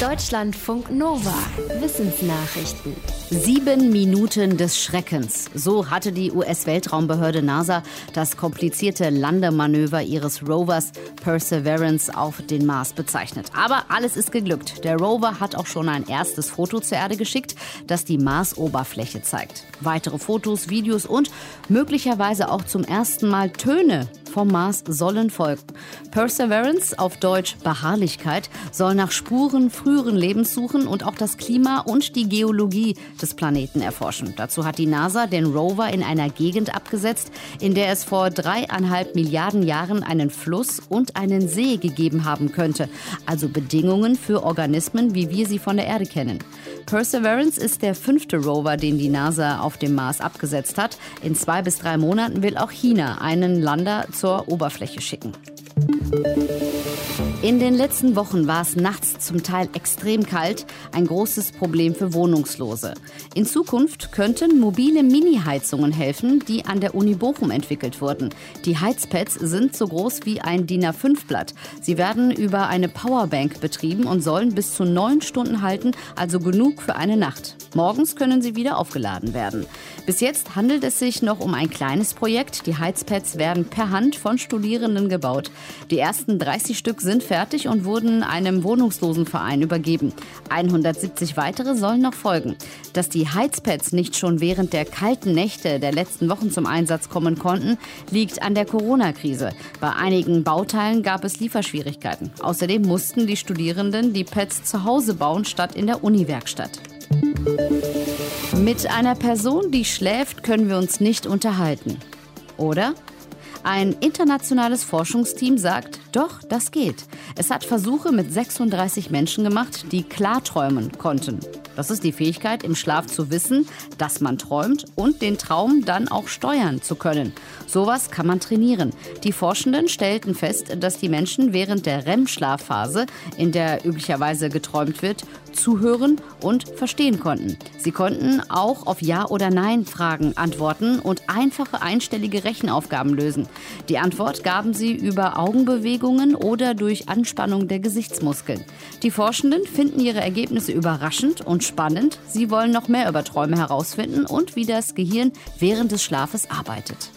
Deutschlandfunk Nova. Wissensnachrichten. Sieben Minuten des Schreckens. So hatte die US-Weltraumbehörde NASA das komplizierte Landemanöver ihres Rovers Perseverance auf den Mars bezeichnet. Aber alles ist geglückt. Der Rover hat auch schon ein erstes Foto zur Erde geschickt, das die Marsoberfläche zeigt. Weitere Fotos, Videos und möglicherweise auch zum ersten Mal Töne vom Mars sollen folgen. Perseverance, auf Deutsch Beharrlichkeit, soll nach Spuren früheren Lebens suchen und auch das Klima und die Geologie des Planeten erforschen. Dazu hat die NASA den Rover in einer Gegend abgesetzt, in der es vor dreieinhalb Milliarden Jahren einen Fluss und einen See gegeben haben könnte. Also Bedingungen für Organismen, wie wir sie von der Erde kennen. Perseverance ist der fünfte Rover, den die NASA auf dem Mars abgesetzt hat. In zwei bis drei Monaten will auch China einen Lander zur Oberfläche schicken. In den letzten Wochen war es nachts zum Teil extrem kalt, ein großes Problem für Wohnungslose. In Zukunft könnten mobile Mini-Heizungen helfen, die an der Uni Bochum entwickelt wurden. Die Heizpads sind so groß wie ein DIN A5-Blatt. Sie werden über eine Powerbank betrieben und sollen bis zu neun Stunden halten, also genug für eine Nacht. Morgens können sie wieder aufgeladen werden. Bis jetzt handelt es sich noch um ein kleines Projekt. Die Heizpads werden per Hand von Studierenden gebaut. Die ersten 30 Stück sind fertig und wurden einem Wohnungslosenverein übergeben. 170 weitere sollen noch folgen. Dass die Heizpads nicht schon während der kalten Nächte der letzten Wochen zum Einsatz kommen konnten, liegt an der Corona-Krise. Bei einigen Bauteilen gab es Lieferschwierigkeiten. Außerdem mussten die Studierenden die Pads zu Hause bauen statt in der Uniwerkstatt. Mit einer Person, die schläft, können wir uns nicht unterhalten. Oder? Ein internationales Forschungsteam sagt, doch, das geht. Es hat Versuche mit 36 Menschen gemacht, die klarträumen konnten. Das ist die Fähigkeit, im Schlaf zu wissen, dass man träumt und den Traum dann auch steuern zu können. Sowas kann man trainieren. Die Forschenden stellten fest, dass die Menschen während der REM-Schlafphase, in der üblicherweise geträumt wird, zuhören und verstehen konnten. Sie konnten auch auf Ja- oder Nein-Fragen antworten und einfache einstellige Rechenaufgaben lösen. Die Antwort gaben sie über Augenbewegungen oder durch Anspannung der Gesichtsmuskeln. Die Forschenden finden ihre Ergebnisse überraschend und spannend. Sie wollen noch mehr über Träume herausfinden und wie das Gehirn während des Schlafes arbeitet.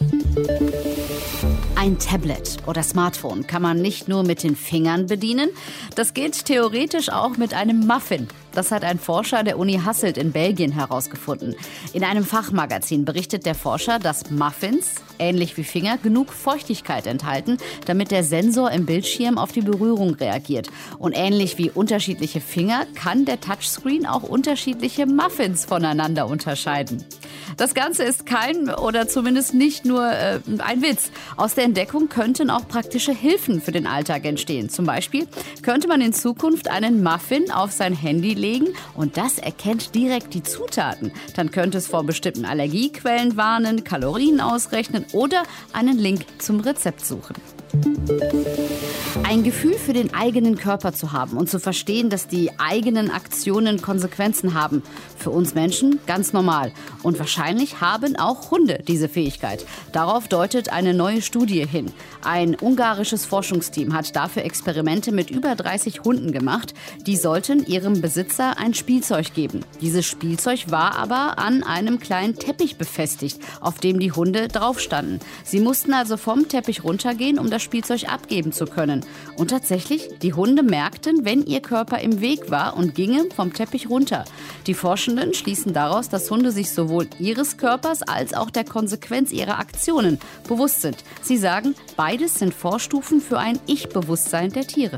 Ein Tablet oder Smartphone kann man nicht nur mit den Fingern bedienen, das geht theoretisch auch mit einem Muffin. Das hat ein Forscher der Uni Hasselt in Belgien herausgefunden. In einem Fachmagazin berichtet der Forscher, dass Muffins, ähnlich wie Finger, genug Feuchtigkeit enthalten, damit der Sensor im Bildschirm auf die Berührung reagiert. Und ähnlich wie unterschiedliche Finger kann der Touchscreen auch unterschiedliche Muffins voneinander unterscheiden. Das Ganze ist kein oder zumindest nicht nur äh, ein Witz. Aus der Entdeckung könnten auch praktische Hilfen für den Alltag entstehen. Zum Beispiel könnte man in Zukunft einen Muffin auf sein Handy legen und das erkennt direkt die Zutaten. Dann könnte es vor bestimmten Allergiequellen warnen, Kalorien ausrechnen oder einen Link zum Rezept suchen. Ein Gefühl für den eigenen Körper zu haben und zu verstehen, dass die eigenen Aktionen Konsequenzen haben. Für uns Menschen ganz normal. Und wahrscheinlich haben auch Hunde diese Fähigkeit. Darauf deutet eine neue Studie hin. Ein ungarisches Forschungsteam hat dafür Experimente mit über 30 Hunden gemacht. Die sollten ihrem Besitzer ein Spielzeug geben. Dieses Spielzeug war aber an einem kleinen Teppich befestigt, auf dem die Hunde drauf standen. Sie mussten also vom Teppich runtergehen, um das Spielzeug abgeben zu können. Und tatsächlich, die Hunde merkten, wenn ihr Körper im Weg war und gingen vom Teppich runter. Die Forschenden schließen daraus, dass Hunde sich sowohl ihres Körpers als auch der Konsequenz ihrer Aktionen bewusst sind. Sie sagen, beides sind Vorstufen für ein Ich-Bewusstsein der Tiere.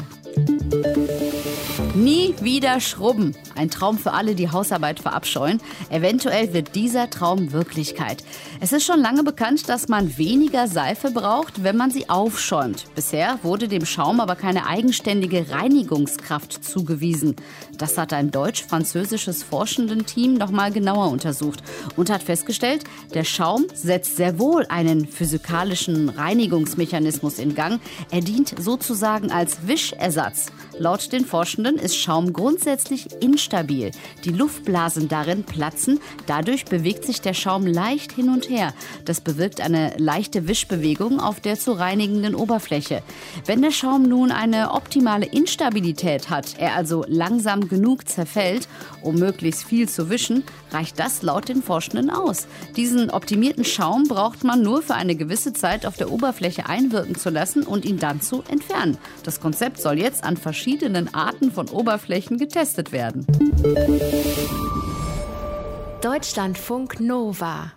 Nie wieder schrubben. Ein Traum für alle, die Hausarbeit verabscheuen. Eventuell wird dieser Traum Wirklichkeit. Es ist schon lange bekannt, dass man weniger Seife braucht, wenn man sie aufschäumt. Bisher wurde dem Schaum aber keine eigenständige Reinigungskraft zugewiesen. Das hat ein deutsch-französisches Forschenden-Team nochmal genauer untersucht und hat festgestellt, der Schaum setzt sehr wohl einen physikalischen Reinigungsmechanismus in Gang. Er dient sozusagen als Wischersatz. Laut den Forschenden ist Schaum grundsätzlich instabil. Die Luftblasen darin platzen, dadurch bewegt sich der Schaum leicht hin und her. Das bewirkt eine leichte Wischbewegung auf der zu reinigenden Oberfläche. Wenn der Schaum nun eine optimale Instabilität hat, er also langsam genug zerfällt, um möglichst viel zu wischen, reicht das laut den Forschenden aus. Diesen optimierten Schaum braucht man nur für eine gewisse Zeit auf der Oberfläche einwirken zu lassen und ihn dann zu entfernen. Das Konzept soll jetzt an verschiedenen Arten von Oberflächen getestet werden. Deutschlandfunk Nova